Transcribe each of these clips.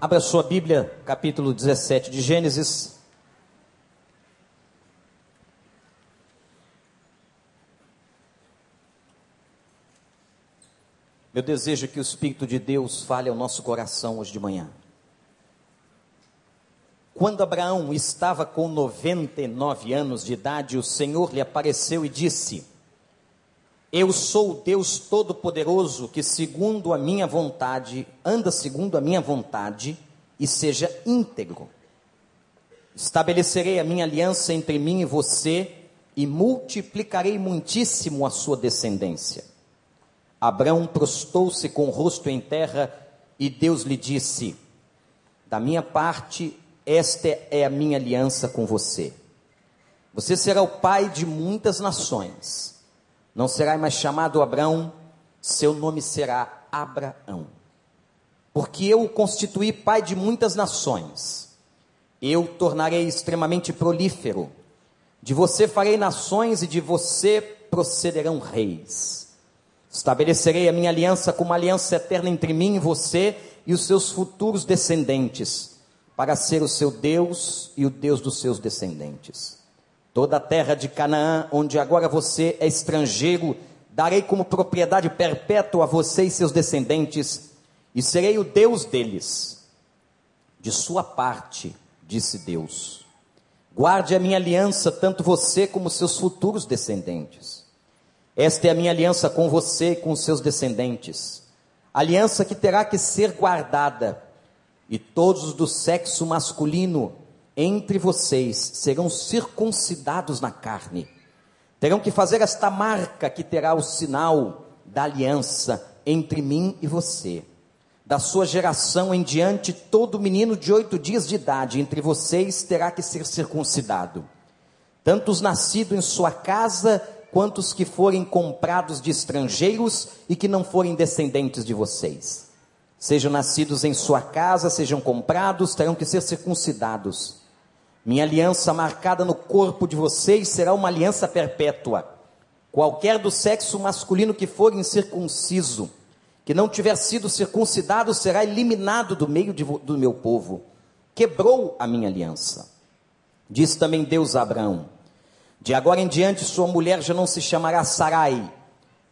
Abra sua Bíblia, capítulo 17 de Gênesis. Meu desejo é que o Espírito de Deus fale ao nosso coração hoje de manhã. Quando Abraão estava com 99 anos de idade, o Senhor lhe apareceu e disse: Eu sou o Deus Todo-Poderoso que, segundo a minha vontade, anda segundo a minha vontade e seja íntegro. Estabelecerei a minha aliança entre mim e você e multiplicarei muitíssimo a sua descendência. Abraão prostou-se com o rosto em terra e Deus lhe disse: Da minha parte, esta é a minha aliança com você. Você será o pai de muitas nações. Não será mais chamado Abraão, seu nome será Abraão. Porque eu o constituí pai de muitas nações. Eu tornarei extremamente prolífero. De você farei nações e de você procederão reis. Estabelecerei a minha aliança como aliança eterna entre mim e você e os seus futuros descendentes, para ser o seu Deus e o Deus dos seus descendentes. Toda a terra de Canaã, onde agora você é estrangeiro, darei como propriedade perpétua a você e seus descendentes, e serei o Deus deles. De sua parte, disse Deus, guarde a minha aliança, tanto você como seus futuros descendentes. Esta é a minha aliança com você e com seus descendentes. Aliança que terá que ser guardada, e todos do sexo masculino entre vocês serão circuncidados na carne. Terão que fazer esta marca que terá o sinal da aliança entre mim e você. Da sua geração em diante, todo menino de oito dias de idade entre vocês terá que ser circuncidado. Tanto os nascidos em sua casa quantos que forem comprados de estrangeiros e que não forem descendentes de vocês. Sejam nascidos em sua casa, sejam comprados, terão que ser circuncidados. Minha aliança marcada no corpo de vocês será uma aliança perpétua. Qualquer do sexo masculino que for incircunciso, que não tiver sido circuncidado, será eliminado do meio de, do meu povo. Quebrou a minha aliança. Diz também Deus a Abraão: de agora em diante, sua mulher já não se chamará Sarai,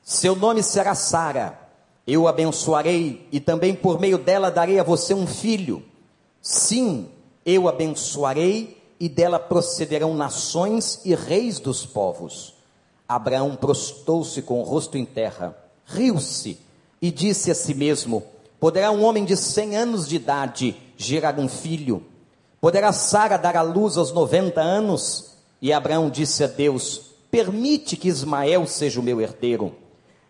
seu nome será Sara. Eu abençoarei e também por meio dela darei a você um filho. Sim, eu abençoarei e dela procederão nações e reis dos povos. Abraão prostou-se com o rosto em terra, riu-se e disse a si mesmo: Poderá um homem de cem anos de idade gerar um filho? Poderá Sara dar à luz aos noventa anos? E Abraão disse a Deus: Permite que Ismael seja o meu herdeiro.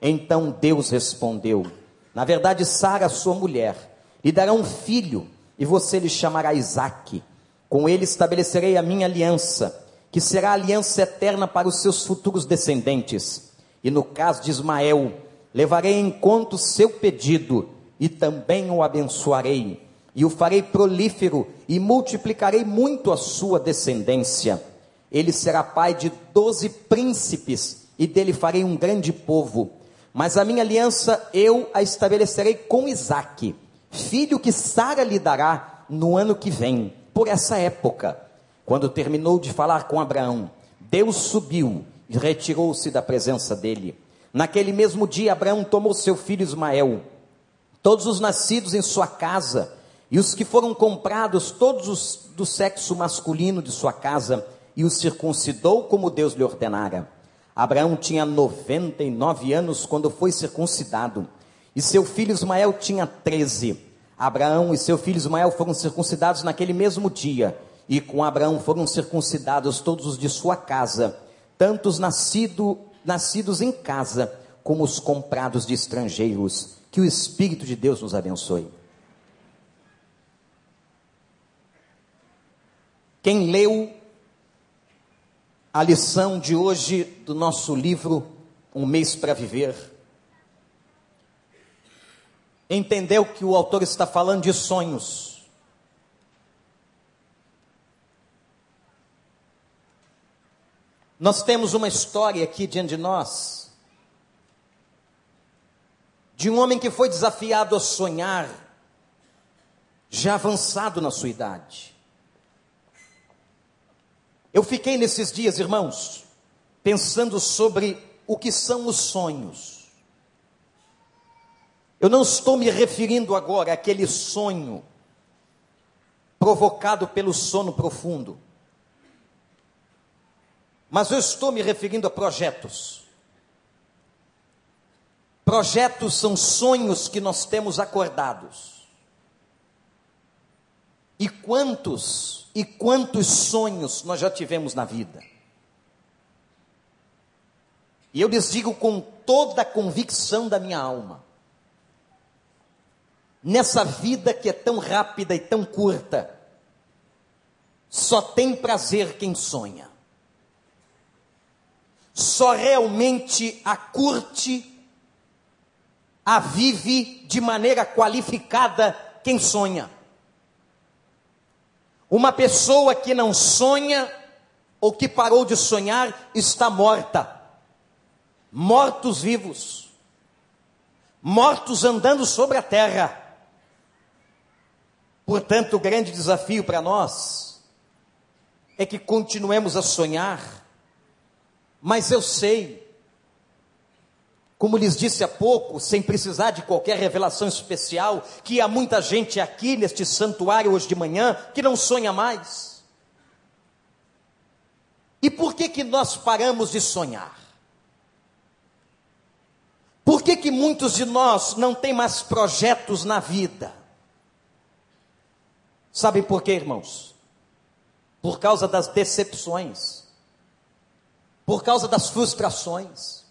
Então Deus respondeu: Na verdade, Sara, sua mulher, lhe dará um filho, e você lhe chamará Isaque. Com ele estabelecerei a minha aliança, que será aliança eterna para os seus futuros descendentes. E no caso de Ismael, levarei em conta o seu pedido, e também o abençoarei, e o farei prolífero, e multiplicarei muito a sua descendência ele será pai de doze príncipes, e dele farei um grande povo. Mas a minha aliança eu a estabelecerei com Isaque, filho que Sara lhe dará no ano que vem, por essa época. Quando terminou de falar com Abraão, Deus subiu e retirou-se da presença dele. Naquele mesmo dia, Abraão tomou seu filho Ismael, todos os nascidos em sua casa, e os que foram comprados, todos os do sexo masculino de sua casa, e o circuncidou como Deus lhe ordenara. Abraão tinha 99 anos quando foi circuncidado, e seu filho Ismael tinha 13. Abraão e seu filho Ismael foram circuncidados naquele mesmo dia, e com Abraão foram circuncidados todos os de sua casa, tanto os nascido, nascidos em casa, como os comprados de estrangeiros. Que o Espírito de Deus nos abençoe. Quem leu a lição de hoje do nosso livro Um Mês para Viver. Entendeu que o autor está falando de sonhos. Nós temos uma história aqui diante de nós, de um homem que foi desafiado a sonhar, já avançado na sua idade. Eu fiquei nesses dias, irmãos, pensando sobre o que são os sonhos. Eu não estou me referindo agora àquele sonho provocado pelo sono profundo. Mas eu estou me referindo a projetos. Projetos são sonhos que nós temos acordados. E quantos e quantos sonhos nós já tivemos na vida? E eu lhes digo com toda a convicção da minha alma: nessa vida que é tão rápida e tão curta, só tem prazer quem sonha. Só realmente a curte, a vive de maneira qualificada quem sonha. Uma pessoa que não sonha ou que parou de sonhar está morta. Mortos vivos. Mortos andando sobre a terra. Portanto, o grande desafio para nós é que continuemos a sonhar, mas eu sei, como lhes disse há pouco, sem precisar de qualquer revelação especial, que há muita gente aqui neste santuário hoje de manhã que não sonha mais. E por que que nós paramos de sonhar? Por que que muitos de nós não têm mais projetos na vida? Sabem por quê, irmãos? Por causa das decepções, por causa das frustrações,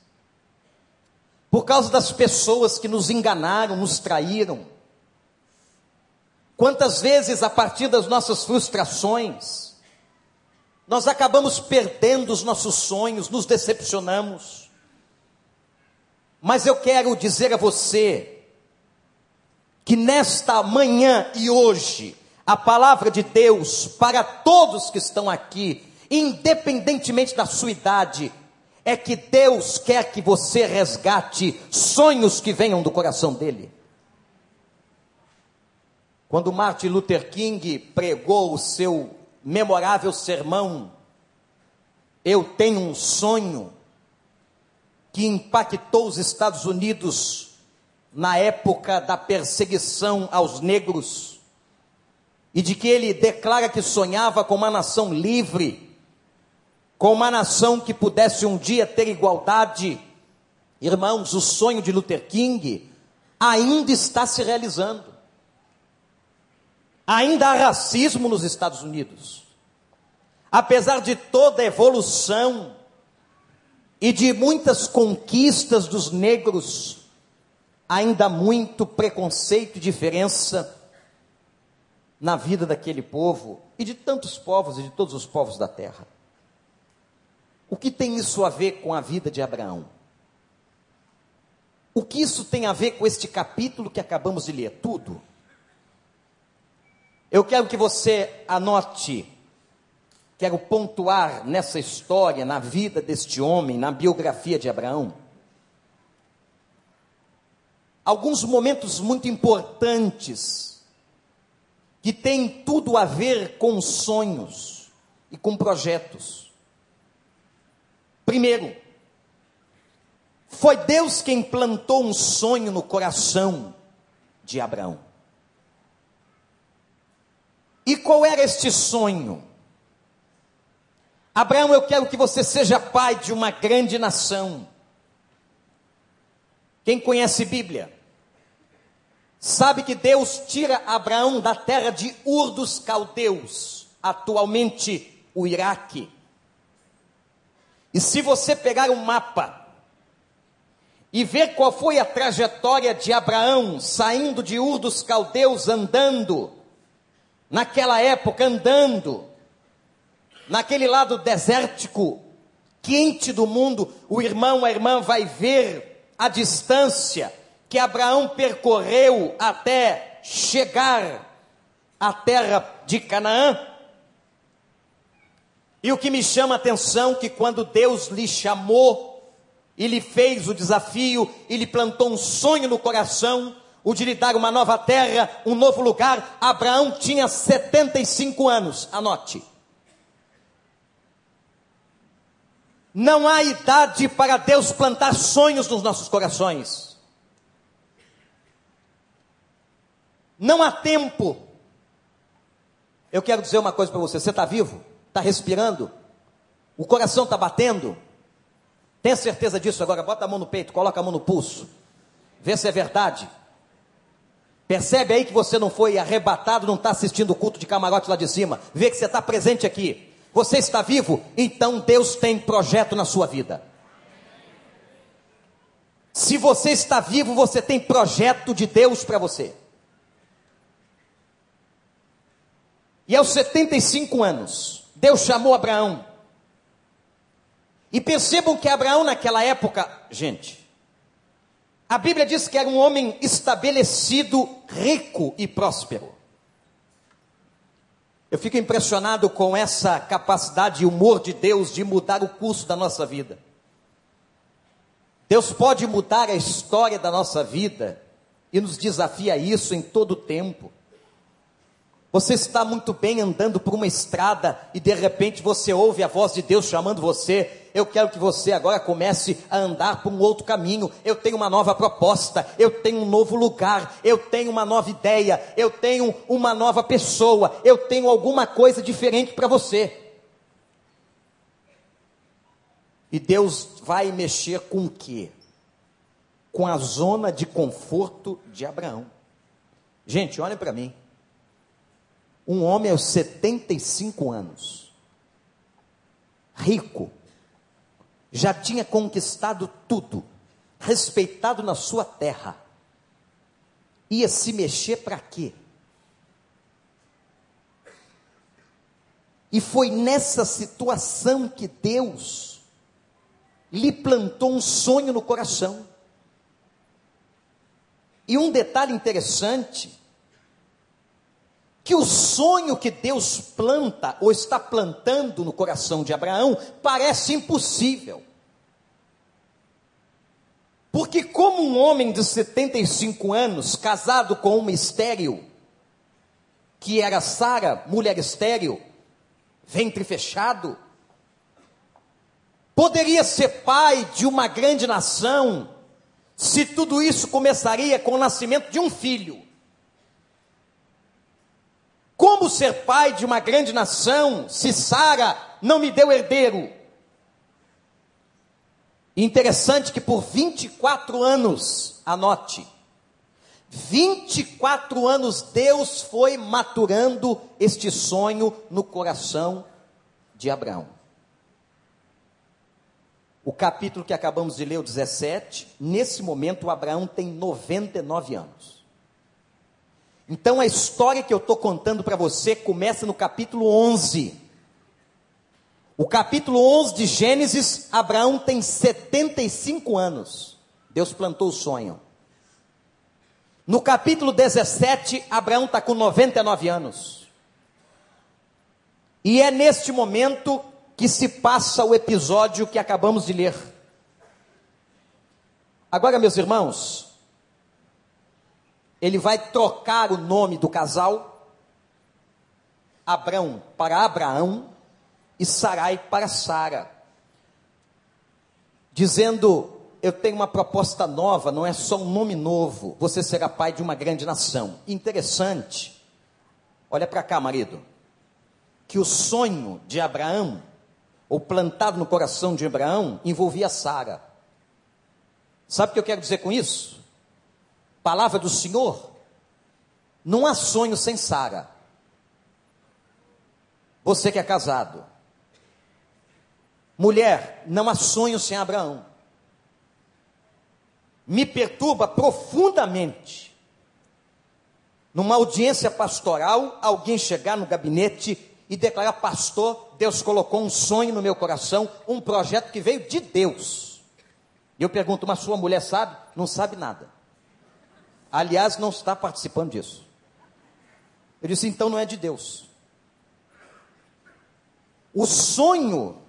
por causa das pessoas que nos enganaram, nos traíram. Quantas vezes, a partir das nossas frustrações, nós acabamos perdendo os nossos sonhos, nos decepcionamos. Mas eu quero dizer a você que nesta manhã e hoje, a palavra de Deus para todos que estão aqui, independentemente da sua idade, é que Deus quer que você resgate sonhos que venham do coração dele. Quando Martin Luther King pregou o seu memorável sermão, Eu tenho um sonho, que impactou os Estados Unidos na época da perseguição aos negros, e de que ele declara que sonhava com uma nação livre, com uma nação que pudesse um dia ter igualdade. Irmãos, o sonho de Luther King ainda está se realizando. Ainda há racismo nos Estados Unidos. Apesar de toda a evolução e de muitas conquistas dos negros, ainda há muito preconceito e diferença na vida daquele povo e de tantos povos e de todos os povos da terra. O que tem isso a ver com a vida de Abraão? O que isso tem a ver com este capítulo que acabamos de ler? Tudo. Eu quero que você anote, quero pontuar nessa história, na vida deste homem, na biografia de Abraão, alguns momentos muito importantes que tem tudo a ver com sonhos e com projetos. Primeiro, foi Deus quem plantou um sonho no coração de Abraão. E qual era este sonho? Abraão, eu quero que você seja pai de uma grande nação. Quem conhece Bíblia? Sabe que Deus tira Abraão da terra de Ur dos Caldeus, atualmente o Iraque. E se você pegar um mapa e ver qual foi a trajetória de Abraão saindo de Ur dos Caldeus andando, naquela época andando, naquele lado desértico, quente do mundo, o irmão, a irmã vai ver a distância que Abraão percorreu até chegar à terra de Canaã. E o que me chama a atenção que quando Deus lhe chamou e lhe fez o desafio e lhe plantou um sonho no coração, o de lhe dar uma nova terra, um novo lugar, Abraão tinha 75 anos. Anote. Não há idade para Deus plantar sonhos nos nossos corações. Não há tempo. Eu quero dizer uma coisa para você: você está vivo? Está respirando? O coração está batendo? Tenha certeza disso agora. Bota a mão no peito, coloca a mão no pulso. Vê se é verdade. Percebe aí que você não foi arrebatado, não está assistindo o culto de camarote lá de cima. Vê que você está presente aqui. Você está vivo, então Deus tem projeto na sua vida. Se você está vivo, você tem projeto de Deus para você. E aos 75 anos, Deus chamou Abraão. E percebam que Abraão, naquela época, gente, a Bíblia diz que era um homem estabelecido, rico e próspero. Eu fico impressionado com essa capacidade e humor de Deus de mudar o curso da nossa vida. Deus pode mudar a história da nossa vida e nos desafia a isso em todo o tempo. Você está muito bem andando por uma estrada e de repente você ouve a voz de Deus chamando você. Eu quero que você agora comece a andar por um outro caminho. Eu tenho uma nova proposta, eu tenho um novo lugar, eu tenho uma nova ideia, eu tenho uma nova pessoa, eu tenho alguma coisa diferente para você. E Deus vai mexer com o quê? Com a zona de conforto de Abraão. Gente, olhem para mim. Um homem aos 75 anos, rico, já tinha conquistado tudo, respeitado na sua terra, ia se mexer para quê? E foi nessa situação que Deus lhe plantou um sonho no coração. E um detalhe interessante que o sonho que Deus planta ou está plantando no coração de Abraão parece impossível. Porque, como um homem de 75 anos, casado com uma estéril, que era Sara, mulher estéril, ventre fechado, poderia ser pai de uma grande nação, se tudo isso começaria com o nascimento de um filho. Como ser pai de uma grande nação se Sara não me deu herdeiro? Interessante que por 24 anos, anote, 24 anos Deus foi maturando este sonho no coração de Abraão. O capítulo que acabamos de ler, o 17, nesse momento Abraão tem 99 anos. Então a história que eu estou contando para você começa no capítulo 11. O capítulo 11 de Gênesis, Abraão tem 75 anos. Deus plantou o sonho. No capítulo 17, Abraão está com 99 anos. E é neste momento que se passa o episódio que acabamos de ler. Agora, meus irmãos, ele vai trocar o nome do casal, Abrão para Abraão e Sarai para Sara, dizendo: Eu tenho uma proposta nova, não é só um nome novo, você será pai de uma grande nação. Interessante, olha para cá, marido, que o sonho de Abraão, ou plantado no coração de Abraão, envolvia Sara. Sabe o que eu quero dizer com isso? Palavra do Senhor, não há sonho sem Sara. Você que é casado. Mulher, não há sonho sem Abraão. Me perturba profundamente. Numa audiência pastoral, alguém chegar no gabinete e declarar: Pastor, Deus colocou um sonho no meu coração, um projeto que veio de Deus. E eu pergunto: Mas sua mulher sabe? Não sabe nada. Aliás, não está participando disso. Eu disse: então não é de Deus. O sonho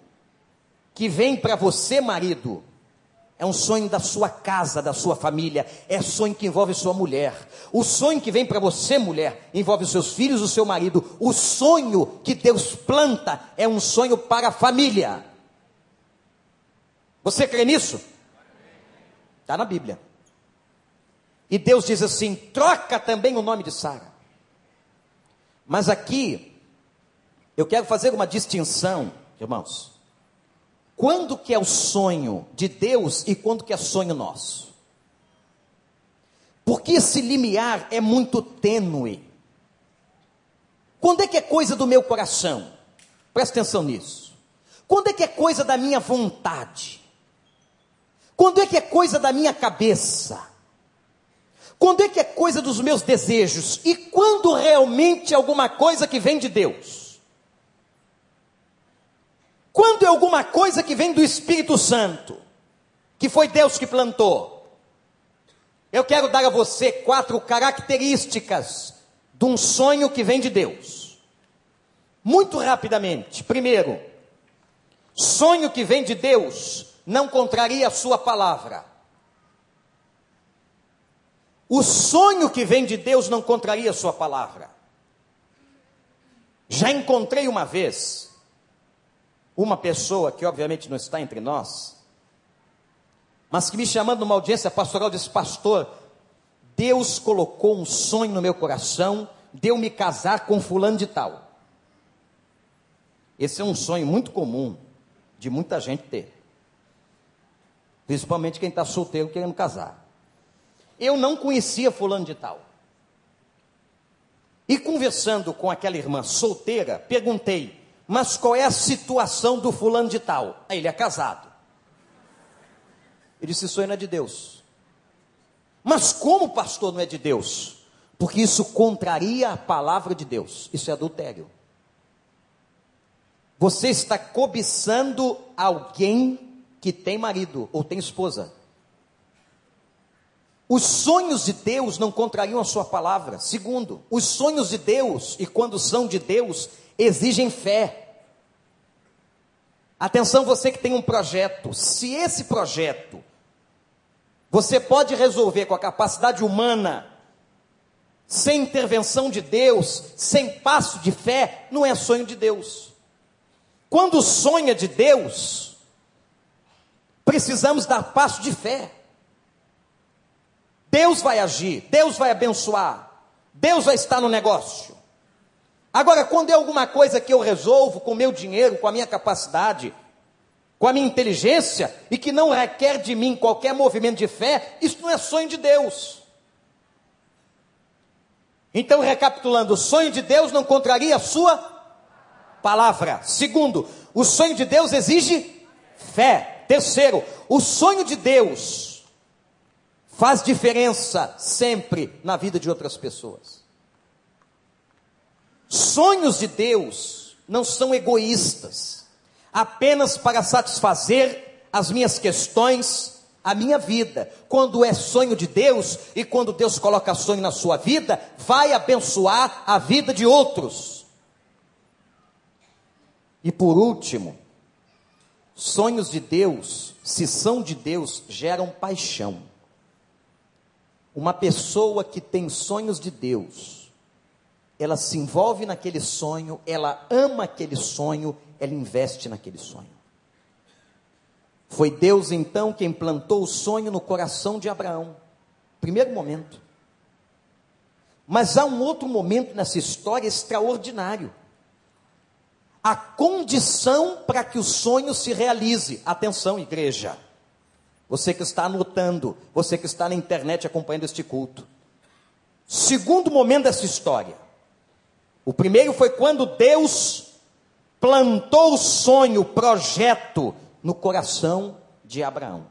que vem para você, marido, É um sonho da sua casa, da sua família. É sonho que envolve sua mulher. O sonho que vem para você, mulher, envolve os seus filhos, o seu marido. O sonho que Deus planta é um sonho para a família. Você crê nisso? Está na Bíblia. E Deus diz assim: troca também o nome de Sara. Mas aqui, eu quero fazer uma distinção, irmãos. Quando que é o sonho de Deus e quando que é sonho nosso? Porque esse limiar é muito tênue. Quando é que é coisa do meu coração? Presta atenção nisso. Quando é que é coisa da minha vontade? Quando é que é coisa da minha cabeça? Quando é que é coisa dos meus desejos? E quando realmente é alguma coisa que vem de Deus? Quando é alguma coisa que vem do Espírito Santo, que foi Deus que plantou, eu quero dar a você quatro características de um sonho que vem de Deus. Muito rapidamente. Primeiro, sonho que vem de Deus não contraria a sua palavra. O sonho que vem de Deus não contraria a sua palavra. Já encontrei uma vez uma pessoa que obviamente não está entre nós, mas que me chamando numa audiência pastoral disse: Pastor, Deus colocou um sonho no meu coração, deu me casar com fulano de tal. Esse é um sonho muito comum de muita gente ter, principalmente quem está solteiro querendo casar. Eu não conhecia fulano de tal. E conversando com aquela irmã solteira, perguntei: mas qual é a situação do fulano de tal? Aí ele é casado. Ele disse: Isso aí não é de Deus. Mas como, pastor, não é de Deus? Porque isso contraria a palavra de Deus. Isso é adultério. Você está cobiçando alguém que tem marido ou tem esposa. Os sonhos de Deus não contrariam a sua palavra. Segundo, os sonhos de Deus, e quando são de Deus, exigem fé. Atenção, você que tem um projeto, se esse projeto você pode resolver com a capacidade humana, sem intervenção de Deus, sem passo de fé, não é sonho de Deus. Quando sonha de Deus, precisamos dar passo de fé. Deus vai agir, Deus vai abençoar, Deus vai estar no negócio. Agora, quando é alguma coisa que eu resolvo com meu dinheiro, com a minha capacidade, com a minha inteligência, e que não requer de mim qualquer movimento de fé, isso não é sonho de Deus. Então, recapitulando, o sonho de Deus não contraria a sua palavra. Segundo, o sonho de Deus exige fé. Terceiro, o sonho de Deus faz diferença sempre na vida de outras pessoas. Sonhos de Deus não são egoístas, apenas para satisfazer as minhas questões, a minha vida. Quando é sonho de Deus e quando Deus coloca sonho na sua vida, vai abençoar a vida de outros. E por último, sonhos de Deus, se são de Deus, geram paixão. Uma pessoa que tem sonhos de Deus, ela se envolve naquele sonho, ela ama aquele sonho, ela investe naquele sonho. Foi Deus então quem plantou o sonho no coração de Abraão. Primeiro momento. Mas há um outro momento nessa história extraordinário. A condição para que o sonho se realize. Atenção, igreja. Você que está anotando, você que está na internet acompanhando este culto. Segundo momento dessa história o primeiro foi quando Deus plantou o sonho, o projeto no coração de Abraão.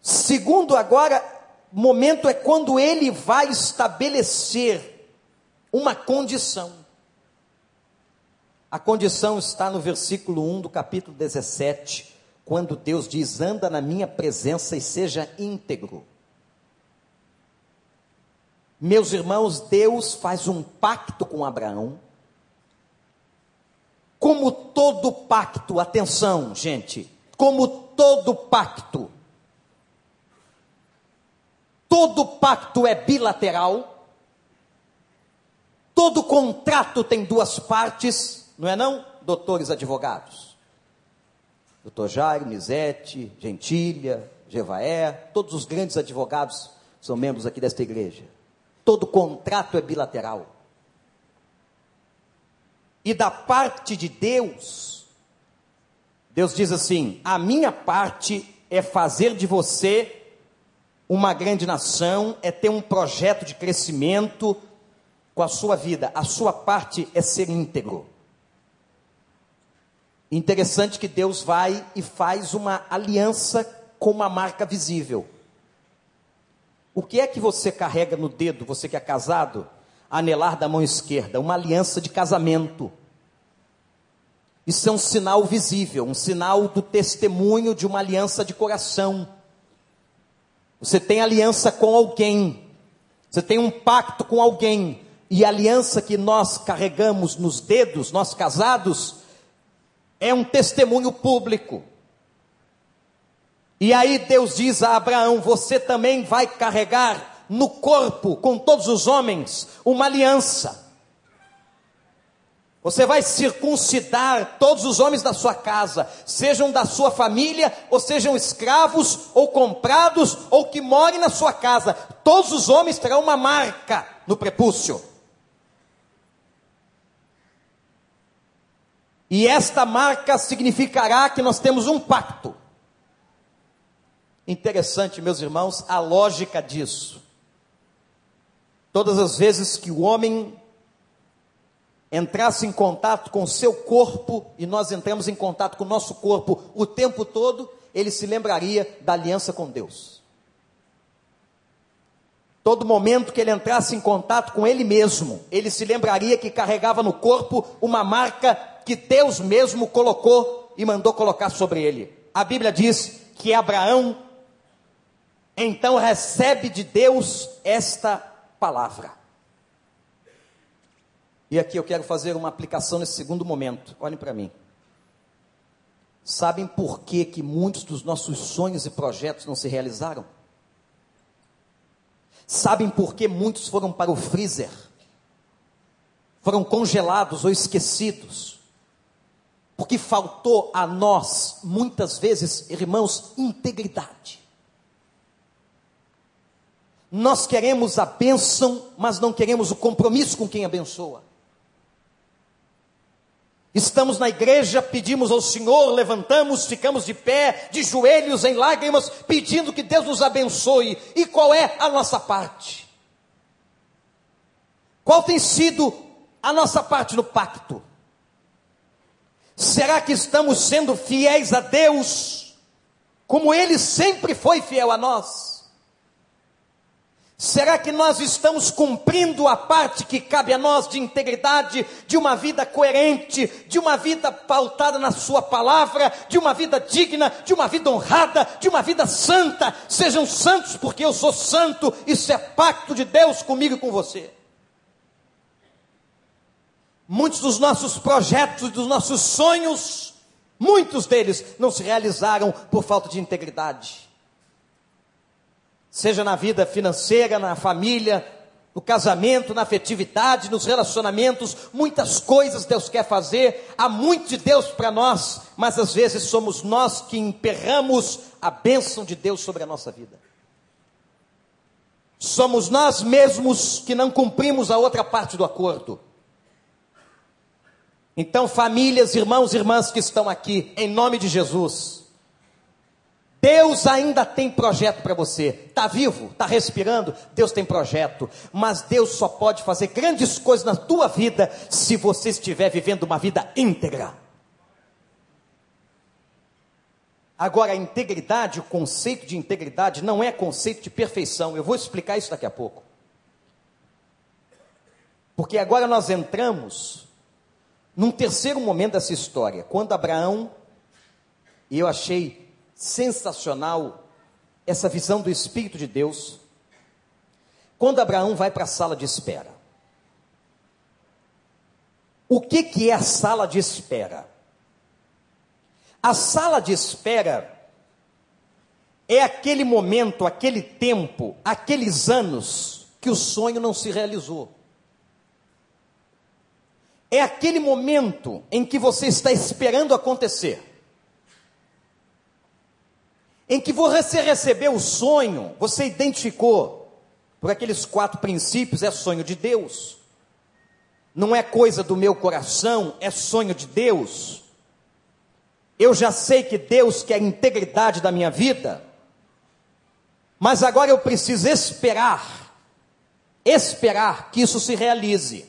Segundo, agora, momento é quando ele vai estabelecer uma condição. A condição está no versículo 1 do capítulo 17, quando Deus diz: Anda na minha presença e seja íntegro. Meus irmãos, Deus faz um pacto com Abraão. Como todo pacto, atenção, gente, como todo pacto, todo pacto é bilateral, todo contrato tem duas partes, não é não, doutores advogados? Doutor Jairo, Nizete, Gentilha, Jevaé, todos os grandes advogados são membros aqui desta igreja. Todo contrato é bilateral. E da parte de Deus, Deus diz assim: a minha parte é fazer de você uma grande nação, é ter um projeto de crescimento com a sua vida. A sua parte é ser íntegro. Interessante que Deus vai e faz uma aliança com uma marca visível. O que é que você carrega no dedo, você que é casado? Anelar da mão esquerda, uma aliança de casamento. Isso é um sinal visível, um sinal do testemunho de uma aliança de coração. Você tem aliança com alguém, você tem um pacto com alguém, e a aliança que nós carregamos nos dedos, nós casados, é um testemunho público. E aí Deus diz a Abraão: Você também vai carregar no corpo, com todos os homens, uma aliança. Você vai circuncidar todos os homens da sua casa, sejam da sua família, ou sejam escravos, ou comprados, ou que morem na sua casa. Todos os homens terão uma marca no prepúcio. E esta marca significará que nós temos um pacto. Interessante, meus irmãos, a lógica disso. Todas as vezes que o homem entrasse em contato com o seu corpo, e nós entramos em contato com o nosso corpo o tempo todo, ele se lembraria da aliança com Deus. Todo momento que ele entrasse em contato com ele mesmo, ele se lembraria que carregava no corpo uma marca que Deus mesmo colocou e mandou colocar sobre ele. A Bíblia diz que Abraão então recebe de Deus esta palavra. E aqui eu quero fazer uma aplicação nesse segundo momento. Olhem para mim. Sabem por que, que muitos dos nossos sonhos e projetos não se realizaram? Sabem por que muitos foram para o freezer? Foram congelados ou esquecidos? Porque faltou a nós, muitas vezes, irmãos, integridade. Nós queremos a bênção, mas não queremos o compromisso com quem abençoa. Estamos na igreja, pedimos ao Senhor, levantamos, ficamos de pé, de joelhos, em lágrimas, pedindo que Deus nos abençoe. E qual é a nossa parte? Qual tem sido a nossa parte no pacto? Será que estamos sendo fiéis a Deus, como Ele sempre foi fiel a nós? Será que nós estamos cumprindo a parte que cabe a nós de integridade, de uma vida coerente, de uma vida pautada na Sua palavra, de uma vida digna, de uma vida honrada, de uma vida santa? Sejam santos, porque eu sou santo, isso é pacto de Deus comigo e com você. Muitos dos nossos projetos, dos nossos sonhos, muitos deles não se realizaram por falta de integridade. Seja na vida financeira, na família, no casamento, na afetividade, nos relacionamentos, muitas coisas Deus quer fazer, há muito de Deus para nós, mas às vezes somos nós que emperramos a bênção de Deus sobre a nossa vida. Somos nós mesmos que não cumprimos a outra parte do acordo. Então, famílias, irmãos e irmãs que estão aqui, em nome de Jesus, Deus ainda tem projeto para você. Está vivo? Está respirando? Deus tem projeto. Mas Deus só pode fazer grandes coisas na tua vida se você estiver vivendo uma vida íntegra. Agora, a integridade, o conceito de integridade não é conceito de perfeição. Eu vou explicar isso daqui a pouco. Porque agora nós entramos num terceiro momento dessa história, quando Abraão, e eu achei sensacional essa visão do Espírito de Deus, quando Abraão vai para a sala de espera. O que, que é a sala de espera? A sala de espera é aquele momento, aquele tempo, aqueles anos que o sonho não se realizou. É aquele momento em que você está esperando acontecer. Em que você recebeu o sonho, você identificou por aqueles quatro princípios, é sonho de Deus. Não é coisa do meu coração, é sonho de Deus. Eu já sei que Deus quer a integridade da minha vida, mas agora eu preciso esperar, esperar que isso se realize.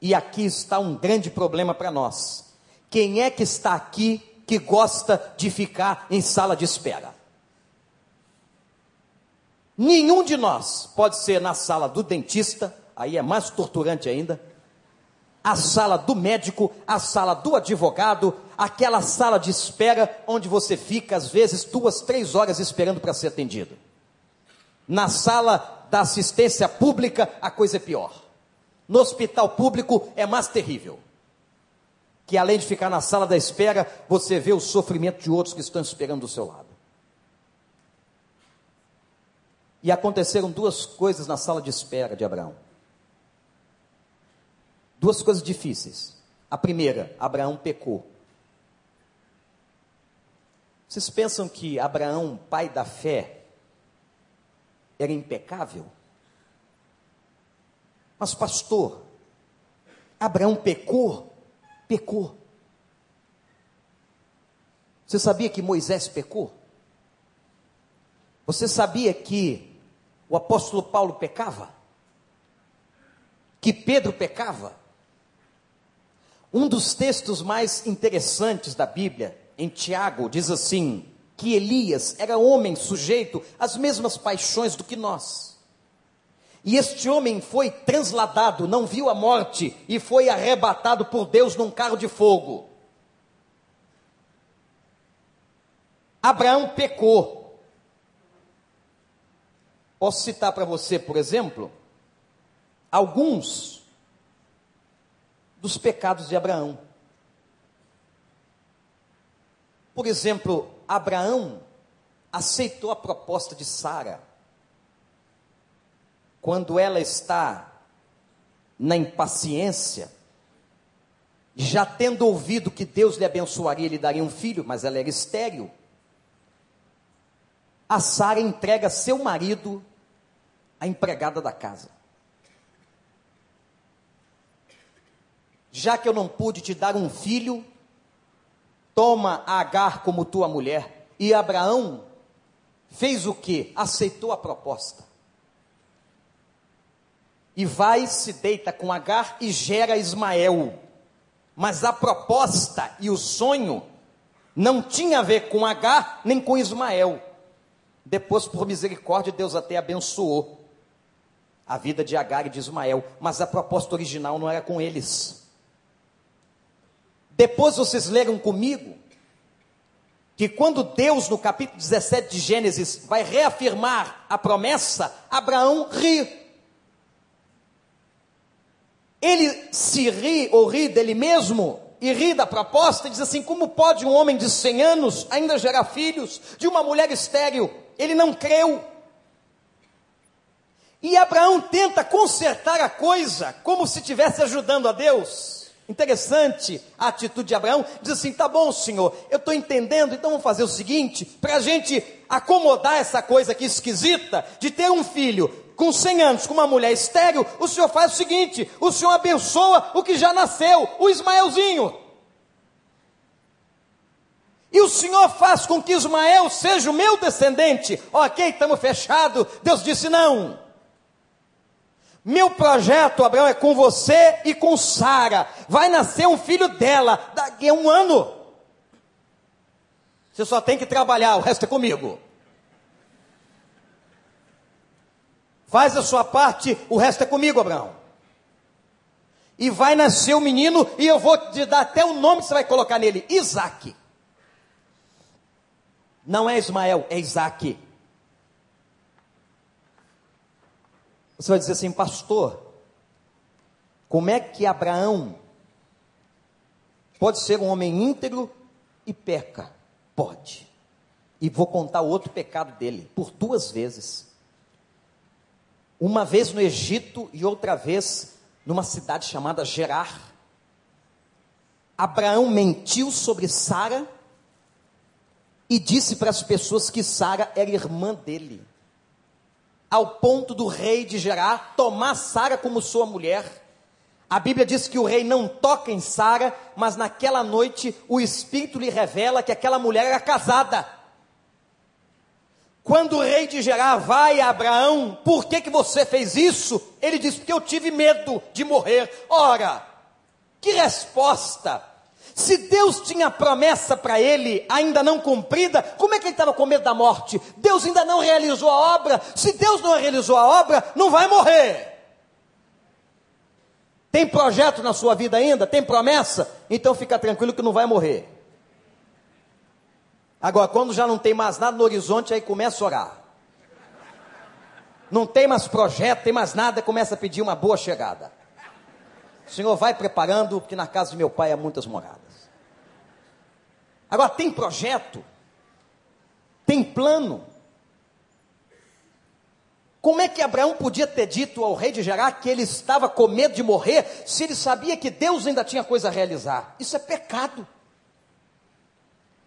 E aqui está um grande problema para nós. Quem é que está aqui que gosta de ficar em sala de espera? Nenhum de nós pode ser na sala do dentista, aí é mais torturante ainda, a sala do médico, a sala do advogado, aquela sala de espera onde você fica, às vezes, duas, três horas esperando para ser atendido. Na sala da assistência pública, a coisa é pior. No hospital público, é mais terrível. Que além de ficar na sala da espera, você vê o sofrimento de outros que estão esperando do seu lado. E aconteceram duas coisas na sala de espera de Abraão. Duas coisas difíceis. A primeira, Abraão pecou. Vocês pensam que Abraão, pai da fé, era impecável? Mas, pastor, Abraão pecou? Pecou. Você sabia que Moisés pecou? Você sabia que o apóstolo Paulo pecava? Que Pedro pecava? Um dos textos mais interessantes da Bíblia, em Tiago, diz assim: que Elias era homem sujeito às mesmas paixões do que nós. E este homem foi transladado, não viu a morte e foi arrebatado por Deus num carro de fogo. Abraão pecou. Posso citar para você, por exemplo, alguns dos pecados de Abraão. Por exemplo, Abraão aceitou a proposta de Sara quando ela está na impaciência, já tendo ouvido que Deus lhe abençoaria e lhe daria um filho, mas ela era estéril. A Sara entrega seu marido à empregada da casa. já que eu não pude te dar um filho, toma Agar como tua mulher. E Abraão fez o que? Aceitou a proposta. E vai, se deita com Agar e gera Ismael. Mas a proposta e o sonho não tinha a ver com Agar nem com Ismael. Depois, por misericórdia, Deus até abençoou a vida de Agar e de Ismael, mas a proposta original não era com eles. Depois vocês leram comigo que quando Deus, no capítulo 17 de Gênesis, vai reafirmar a promessa, Abraão ri. Ele se ri ou ri dele mesmo e ri da proposta e diz assim: como pode um homem de 100 anos ainda gerar filhos de uma mulher estéril? Ele não creu. E Abraão tenta consertar a coisa como se estivesse ajudando a Deus. Interessante a atitude de Abraão, diz assim: tá bom, senhor, eu estou entendendo, então vamos fazer o seguinte: para a gente acomodar essa coisa aqui esquisita, de ter um filho com 100 anos com uma mulher estéril, o senhor faz o seguinte: o senhor abençoa o que já nasceu, o Ismaelzinho. E o Senhor faz com que Ismael seja o meu descendente. Ok, estamos fechados. Deus disse: não. Meu projeto, Abraão, é com você e com Sara. Vai nascer um filho dela daqui a um ano. Você só tem que trabalhar, o resto é comigo. Faz a sua parte, o resto é comigo, Abraão. E vai nascer o menino, e eu vou te dar até o nome que você vai colocar nele: Isaac. Não é Ismael, é Isaac. Você vai dizer assim, pastor, como é que Abraão pode ser um homem íntegro e peca? Pode. E vou contar outro pecado dele, por duas vezes. Uma vez no Egito e outra vez numa cidade chamada Gerar. Abraão mentiu sobre Sara e disse para as pessoas que Sara era irmã dele. Ao ponto do rei de Gerar tomar Sara como sua mulher. A Bíblia diz que o rei não toca em Sara, mas naquela noite o Espírito lhe revela que aquela mulher era casada. Quando o rei de Gerar vai a Abraão, por que, que você fez isso? Ele diz, porque eu tive medo de morrer. Ora, que resposta! Se Deus tinha promessa para ele ainda não cumprida, como é que ele estava com medo da morte? Deus ainda não realizou a obra. Se Deus não realizou a obra, não vai morrer. Tem projeto na sua vida ainda? Tem promessa? Então fica tranquilo que não vai morrer. Agora, quando já não tem mais nada no horizonte, aí começa a orar. Não tem mais projeto, tem mais nada, começa a pedir uma boa chegada. O Senhor vai preparando, porque na casa de meu pai há muitas moradas. Agora, tem projeto, tem plano. Como é que Abraão podia ter dito ao rei de Gerar que ele estava com medo de morrer, se ele sabia que Deus ainda tinha coisa a realizar? Isso é pecado.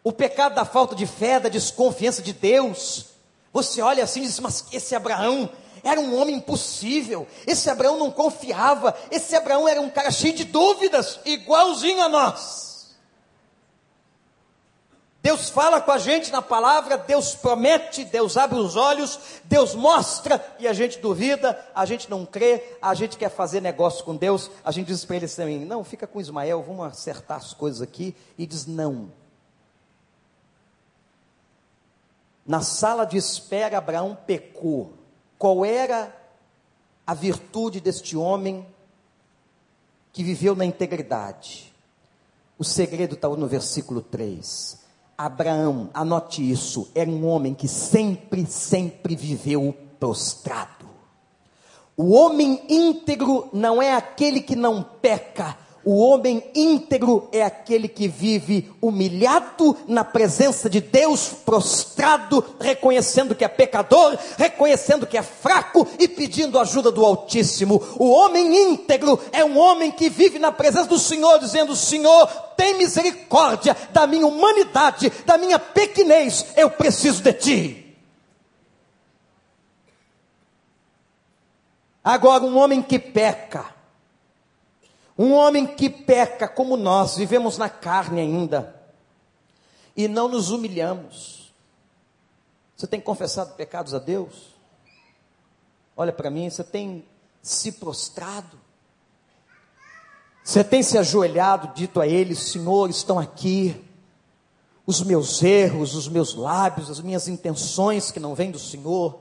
O pecado da falta de fé, da desconfiança de Deus. Você olha assim e diz, mas esse Abraão era um homem impossível. Esse Abraão não confiava. Esse Abraão era um cara cheio de dúvidas, igualzinho a nós. Deus fala com a gente na palavra, Deus promete, Deus abre os olhos, Deus mostra e a gente duvida, a gente não crê, a gente quer fazer negócio com Deus, a gente diz para ele assim: não, fica com Ismael, vamos acertar as coisas aqui, e diz: não. Na sala de espera, Abraão pecou. Qual era a virtude deste homem que viveu na integridade? O segredo está no versículo 3. Abraão, anote isso, era um homem que sempre, sempre viveu prostrado. O homem íntegro não é aquele que não peca, o homem íntegro é aquele que vive humilhado na presença de Deus, prostrado, reconhecendo que é pecador, reconhecendo que é fraco e pedindo ajuda do Altíssimo. O homem íntegro é um homem que vive na presença do Senhor, dizendo: Senhor, tem misericórdia da minha humanidade, da minha pequenez, eu preciso de Ti. Agora, um homem que peca, um homem que peca como nós, vivemos na carne ainda, e não nos humilhamos. Você tem confessado pecados a Deus? Olha para mim, você tem se prostrado? Você tem se ajoelhado, dito a Ele: Senhor, estão aqui os meus erros, os meus lábios, as minhas intenções que não vêm do Senhor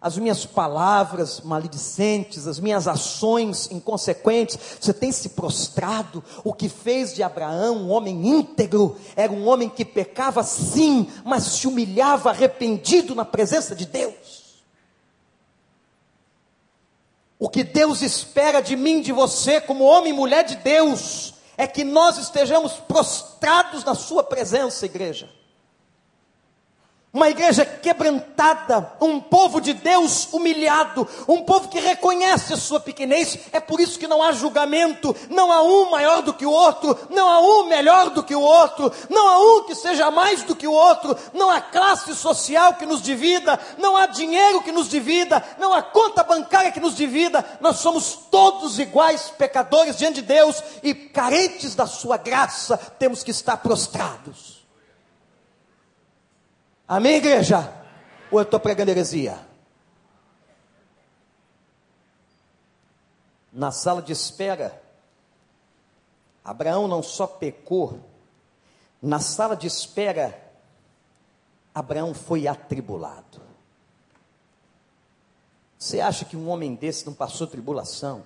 as minhas palavras maledicentes, as minhas ações inconsequentes, você tem se prostrado. O que fez de Abraão um homem íntegro, era um homem que pecava sim, mas se humilhava arrependido na presença de Deus. O que Deus espera de mim, de você, como homem e mulher de Deus, é que nós estejamos prostrados na Sua presença, igreja uma igreja quebrantada, um povo de Deus humilhado, um povo que reconhece a sua pequenez. É por isso que não há julgamento, não há um maior do que o outro, não há um melhor do que o outro, não há um que seja mais do que o outro, não há classe social que nos divida, não há dinheiro que nos divida, não há conta bancária que nos divida. Nós somos todos iguais pecadores diante de Deus e carentes da sua graça, temos que estar prostrados. Amém, igreja? Ou eu estou pregando heresia? Na sala de espera, Abraão não só pecou, na sala de espera, Abraão foi atribulado. Você acha que um homem desse não passou tribulação?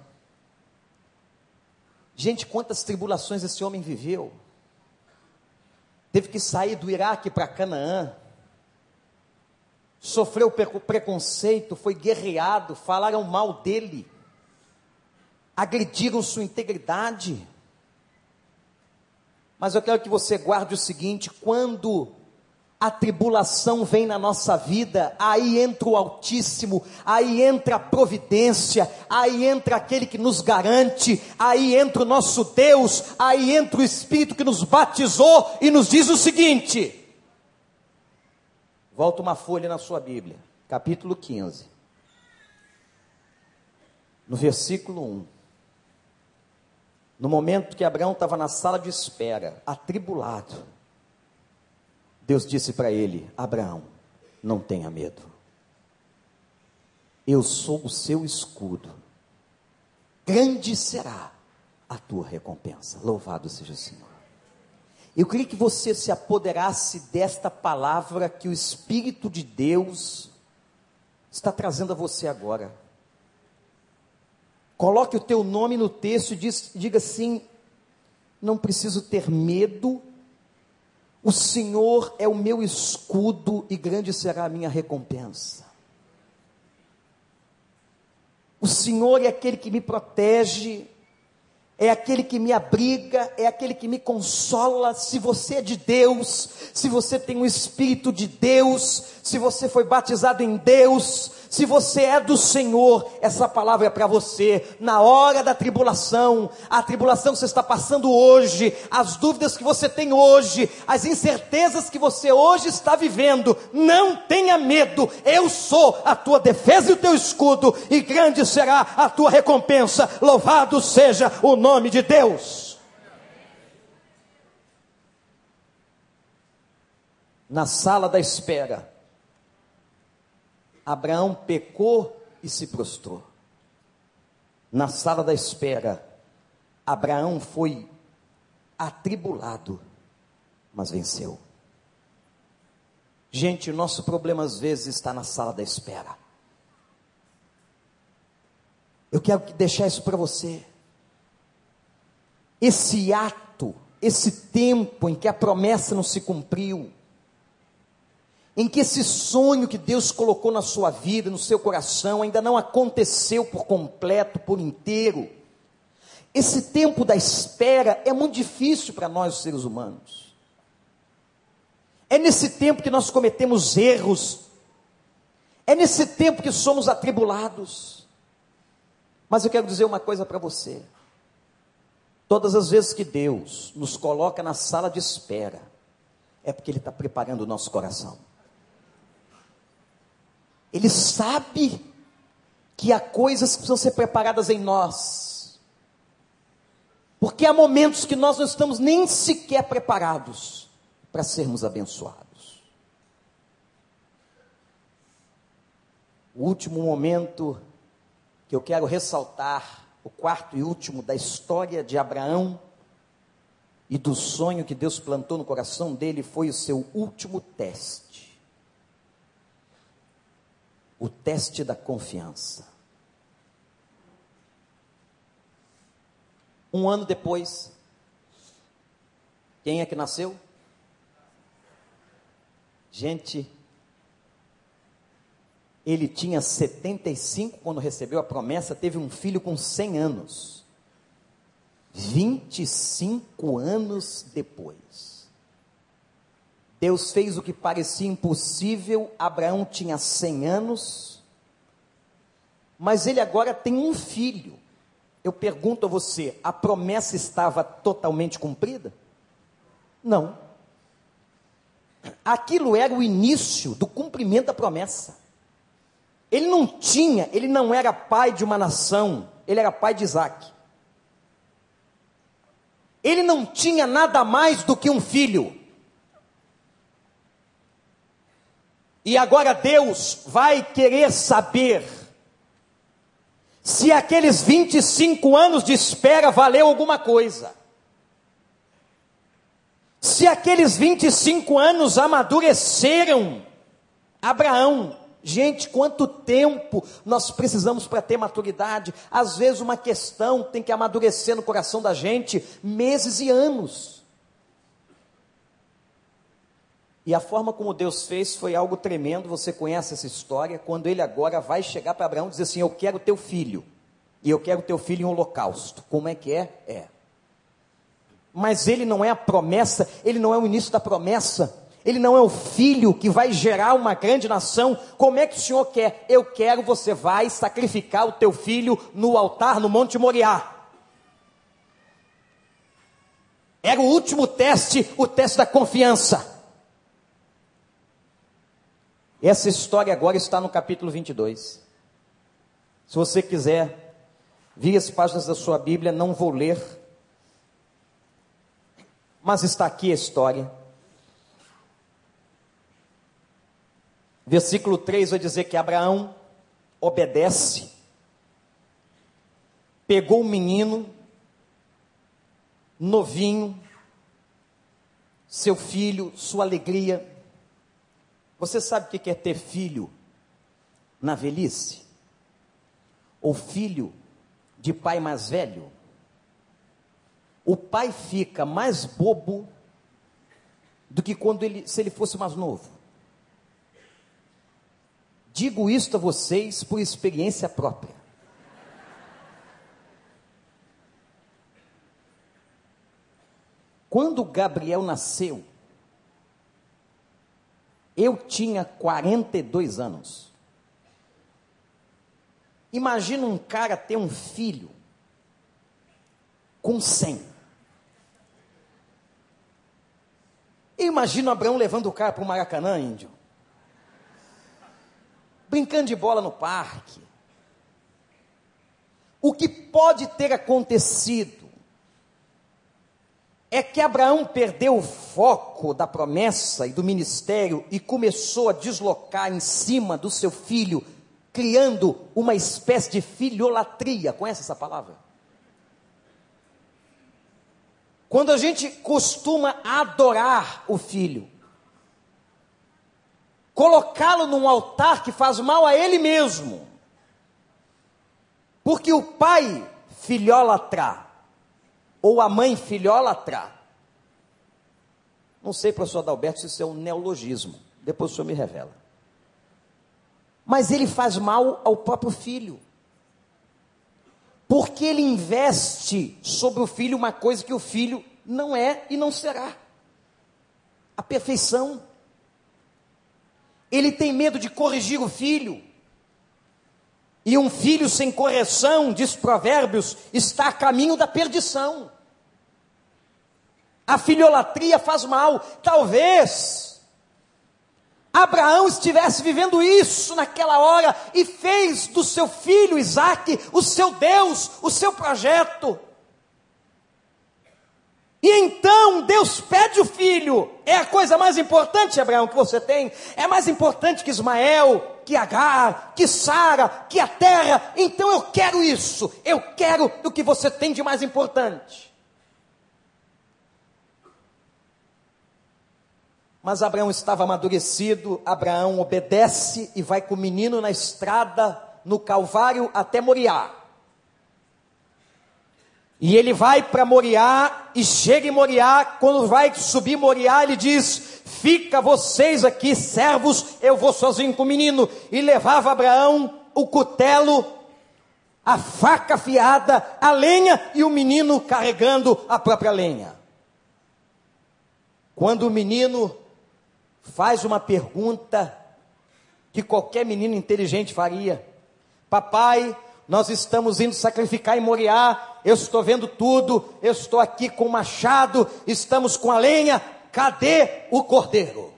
Gente, quantas tribulações esse homem viveu? Teve que sair do Iraque para Canaã sofreu preconceito, foi guerreado, falaram mal dele, agrediram sua integridade. Mas eu quero que você guarde o seguinte: quando a tribulação vem na nossa vida, aí entra o Altíssimo, aí entra a providência, aí entra aquele que nos garante, aí entra o nosso Deus, aí entra o Espírito que nos batizou e nos diz o seguinte: volta uma folha na sua Bíblia, capítulo 15, no versículo 1. No momento que Abraão estava na sala de espera, atribulado, Deus disse para ele: Abraão, não tenha medo. Eu sou o seu escudo. Grande será a tua recompensa. Louvado seja o Senhor. Eu queria que você se apoderasse desta palavra que o Espírito de Deus está trazendo a você agora. Coloque o teu nome no texto e diz, diga assim: não preciso ter medo o Senhor é o meu escudo e grande será a minha recompensa. O Senhor é aquele que me protege, é aquele que me abriga, é aquele que me consola. Se você é de Deus, se você tem o Espírito de Deus, se você foi batizado em Deus, se você é do Senhor, essa palavra é para você. Na hora da tribulação, a tribulação que você está passando hoje, as dúvidas que você tem hoje, as incertezas que você hoje está vivendo, não tenha medo. Eu sou a tua defesa e o teu escudo, e grande será a tua recompensa. Louvado seja o nome de Deus. Na sala da espera, Abraão pecou e se prostrou. Na sala da espera, Abraão foi atribulado, mas venceu. Gente, o nosso problema às vezes está na sala da espera. Eu quero deixar isso para você. Esse ato, esse tempo em que a promessa não se cumpriu, em que esse sonho que Deus colocou na sua vida, no seu coração, ainda não aconteceu por completo, por inteiro. Esse tempo da espera é muito difícil para nós, seres humanos. É nesse tempo que nós cometemos erros. É nesse tempo que somos atribulados. Mas eu quero dizer uma coisa para você. Todas as vezes que Deus nos coloca na sala de espera, é porque Ele está preparando o nosso coração. Ele sabe que há coisas que precisam ser preparadas em nós. Porque há momentos que nós não estamos nem sequer preparados para sermos abençoados. O último momento que eu quero ressaltar, o quarto e último da história de Abraão e do sonho que Deus plantou no coração dele, foi o seu último teste o teste da confiança. Um ano depois, quem é que nasceu? Gente, ele tinha 75 quando recebeu a promessa, teve um filho com 100 anos. 25 anos depois. Deus fez o que parecia impossível. Abraão tinha 100 anos, mas ele agora tem um filho. Eu pergunto a você: a promessa estava totalmente cumprida? Não. Aquilo era o início do cumprimento da promessa. Ele não tinha, ele não era pai de uma nação, ele era pai de Isaac. Ele não tinha nada mais do que um filho. E agora Deus vai querer saber se aqueles 25 anos de espera valeu alguma coisa. Se aqueles 25 anos amadureceram Abraão. Gente, quanto tempo nós precisamos para ter maturidade? Às vezes uma questão tem que amadurecer no coração da gente meses e anos. E a forma como Deus fez foi algo tremendo. Você conhece essa história? Quando ele agora vai chegar para Abraão e dizer assim: Eu quero teu filho, e eu quero teu filho em holocausto. Como é que é? É. Mas ele não é a promessa, ele não é o início da promessa, Ele não é o filho que vai gerar uma grande nação. Como é que o Senhor quer? Eu quero, você vai sacrificar o teu filho no altar no Monte Moriá. Era o último teste, o teste da confiança. Essa história agora está no capítulo 22. Se você quiser, vire as páginas da sua Bíblia, não vou ler, mas está aqui a história. Versículo 3 vai dizer que Abraão obedece, pegou o menino, novinho, seu filho, sua alegria. Você sabe o que é ter filho na velhice? Ou filho de pai mais velho? O pai fica mais bobo do que quando ele, se ele fosse mais novo. Digo isto a vocês por experiência própria. Quando Gabriel nasceu, eu tinha 42 anos. Imagina um cara ter um filho com 100. Imagina Abraão levando o cara para o Maracanã, índio brincando de bola no parque. O que pode ter acontecido é que Abraão perdeu o foco da promessa e do ministério e começou a deslocar em cima do seu filho, criando uma espécie de filholatria. Conhece essa palavra? Quando a gente costuma adorar o filho, colocá-lo num altar que faz mal a ele mesmo. Porque o pai filhólatra, ou a mãe filhólatra, não sei, professor Adalberto, se isso é um neologismo, depois o senhor me revela. Mas ele faz mal ao próprio filho. Porque ele investe sobre o filho uma coisa que o filho não é e não será. A perfeição. Ele tem medo de corrigir o filho. E um filho sem correção, diz Provérbios, está a caminho da perdição. A filholatria faz mal. Talvez Abraão estivesse vivendo isso naquela hora e fez do seu filho Isaque o seu Deus, o seu projeto. E então Deus pede o filho. É a coisa mais importante, Abraão, que você tem. É mais importante que Ismael, que Agar, que Sara, que a terra. Então eu quero isso. Eu quero o que você tem de mais importante. Mas Abraão estava amadurecido. Abraão obedece e vai com o menino na estrada, no Calvário, até Moriá. E ele vai para Moriá e chega em Moriá. Quando vai subir Moriá, ele diz: Fica vocês aqui, servos, eu vou sozinho com o menino. E levava Abraão o cutelo, a faca afiada, a lenha e o menino carregando a própria lenha. Quando o menino faz uma pergunta que qualquer menino inteligente faria: Papai, nós estamos indo sacrificar em Moriá, eu estou vendo tudo, eu estou aqui com o machado, estamos com a lenha, cadê o cordeiro?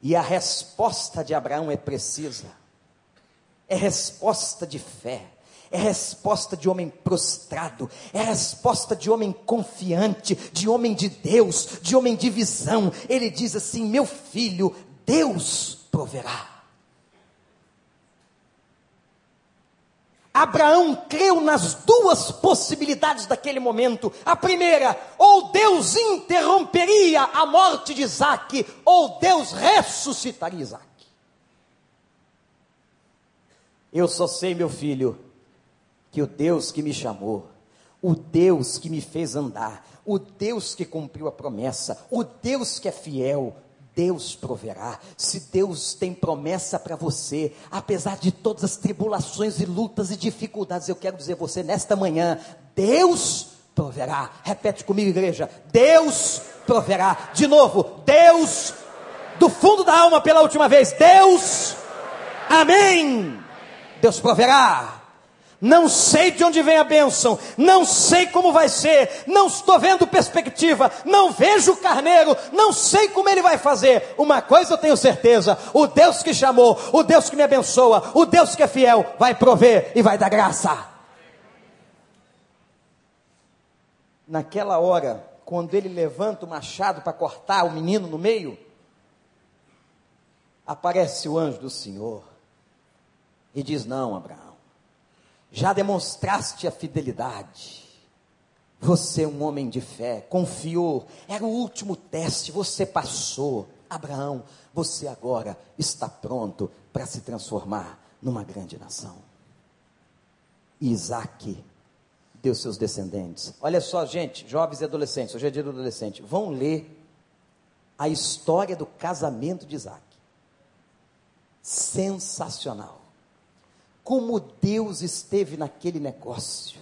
E a resposta de Abraão é precisa, é resposta de fé, é resposta de homem prostrado, é resposta de homem confiante, de homem de Deus, de homem de visão. Ele diz assim: Meu filho, Deus proverá. Abraão creu nas duas possibilidades daquele momento. A primeira, ou Deus interromperia a morte de Isaac, ou Deus ressuscitaria Isaac. Eu só sei, meu filho, que o Deus que me chamou, o Deus que me fez andar, o Deus que cumpriu a promessa, o Deus que é fiel, Deus proverá. Se Deus tem promessa para você, apesar de todas as tribulações e lutas e dificuldades, eu quero dizer a você nesta manhã: Deus proverá. Repete comigo, igreja: Deus proverá. De novo, Deus, do fundo da alma pela última vez, Deus, amém. Deus proverá. Não sei de onde vem a bênção, não sei como vai ser, não estou vendo perspectiva, não vejo o carneiro, não sei como ele vai fazer. Uma coisa eu tenho certeza: o Deus que chamou, o Deus que me abençoa, o Deus que é fiel, vai prover e vai dar graça. Naquela hora, quando ele levanta o machado para cortar o menino no meio, aparece o anjo do Senhor e diz: Não, Abraão já demonstraste a fidelidade. Você é um homem de fé, confiou, era o último teste, você passou. Abraão, você agora está pronto para se transformar numa grande nação. E Isaac deu seus descendentes. Olha só, gente, jovens e adolescentes, hoje é dia do adolescente, vão ler a história do casamento de Isaac. Sensacional como Deus esteve naquele negócio,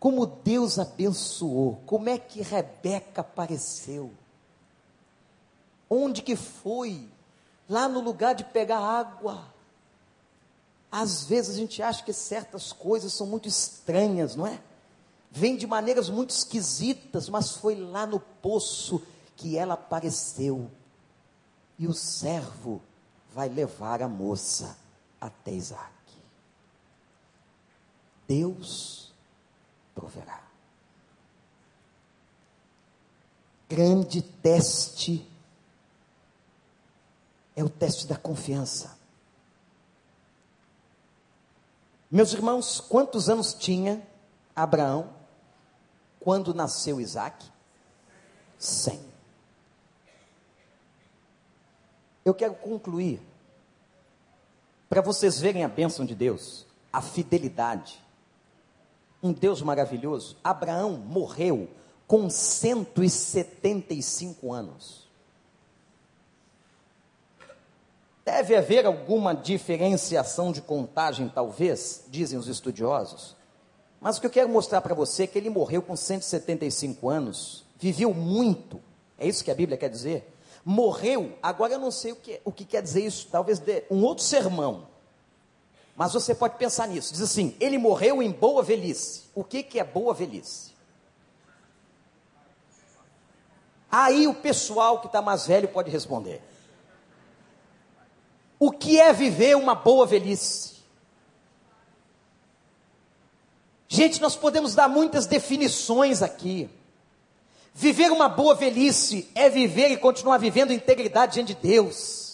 como Deus abençoou, como é que Rebeca apareceu, onde que foi, lá no lugar de pegar água. Às vezes a gente acha que certas coisas são muito estranhas, não é? Vem de maneiras muito esquisitas, mas foi lá no poço que ela apareceu. E o servo vai levar a moça até Isaac. Deus proverá. Grande teste é o teste da confiança. Meus irmãos, quantos anos tinha Abraão quando nasceu Isaac? Cem. Eu quero concluir, para vocês verem a bênção de Deus, a fidelidade um Deus maravilhoso. Abraão morreu com 175 anos. Deve haver alguma diferenciação de contagem, talvez, dizem os estudiosos. Mas o que eu quero mostrar para você é que ele morreu com 175 anos, viveu muito, é isso que a Bíblia quer dizer. Morreu, agora eu não sei o que, o que quer dizer isso, talvez dê um outro sermão. Mas você pode pensar nisso. Diz assim: ele morreu em boa velhice. O que, que é boa velhice? Aí o pessoal que está mais velho pode responder. O que é viver uma boa velhice? Gente, nós podemos dar muitas definições aqui. Viver uma boa velhice é viver e continuar vivendo integridade diante de Deus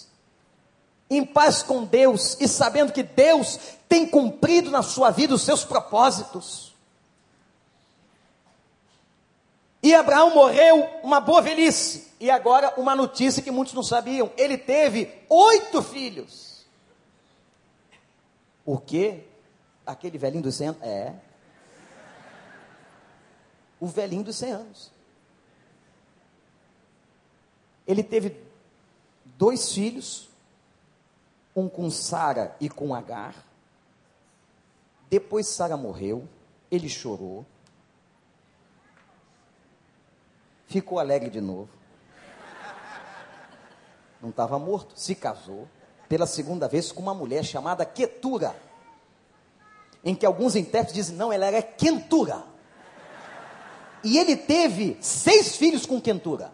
em paz com Deus e sabendo que Deus tem cumprido na sua vida os seus propósitos. E Abraão morreu uma boa velhice. E agora uma notícia que muitos não sabiam: ele teve oito filhos. O que? Aquele velhinho dos 100 anos? É. O velhinho dos 100 anos. Ele teve dois filhos, um com Sara e com Agar. Depois Sara morreu, ele chorou, ficou alegre de novo. Não estava morto, se casou pela segunda vez com uma mulher chamada Quetura, em que alguns intérpretes dizem, não, ela era Quentura. E ele teve seis filhos com Quentura.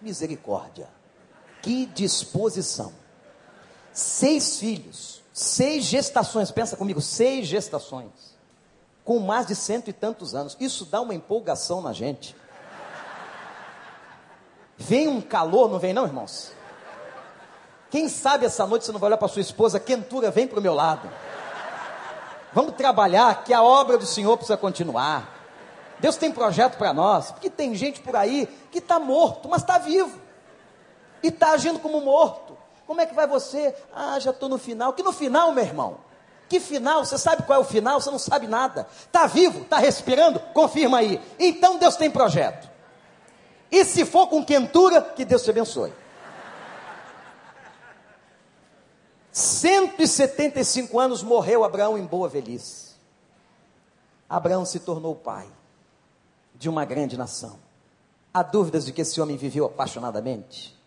Misericórdia. Que disposição seis filhos, seis gestações, pensa comigo, seis gestações, com mais de cento e tantos anos. Isso dá uma empolgação na gente. Vem um calor, não vem não, irmãos? Quem sabe essa noite você não vai olhar para sua esposa, quentura, vem para o meu lado. Vamos trabalhar, que a obra do Senhor precisa continuar. Deus tem projeto para nós, porque tem gente por aí que está morto, mas está vivo. E está agindo como morto. Como é que vai você? Ah, já estou no final. Que no final, meu irmão? Que final? Você sabe qual é o final? Você não sabe nada. Está vivo? Está respirando? Confirma aí. Então Deus tem projeto. E se for com quentura, que Deus te abençoe. 175 anos morreu Abraão em boa velhice. Abraão se tornou pai. de uma grande nação. Há dúvidas de que esse homem viveu apaixonadamente?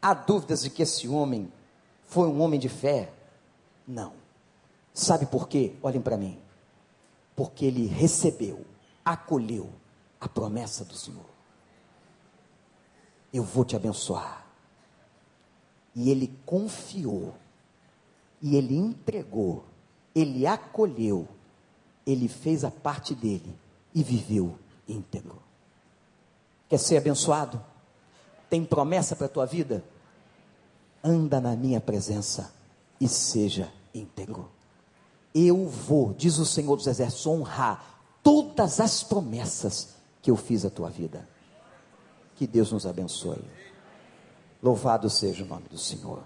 Há dúvidas de que esse homem foi um homem de fé? Não. Sabe por quê? Olhem para mim. Porque ele recebeu, acolheu a promessa do Senhor. Eu vou te abençoar. E ele confiou, e ele entregou, ele acolheu, ele fez a parte dele e viveu íntegro. Quer ser abençoado? Tem promessa para a tua vida? Anda na minha presença e seja íntegro. Eu vou, diz o Senhor dos Exércitos, honrar todas as promessas que eu fiz à tua vida. Que Deus nos abençoe. Louvado seja o nome do Senhor.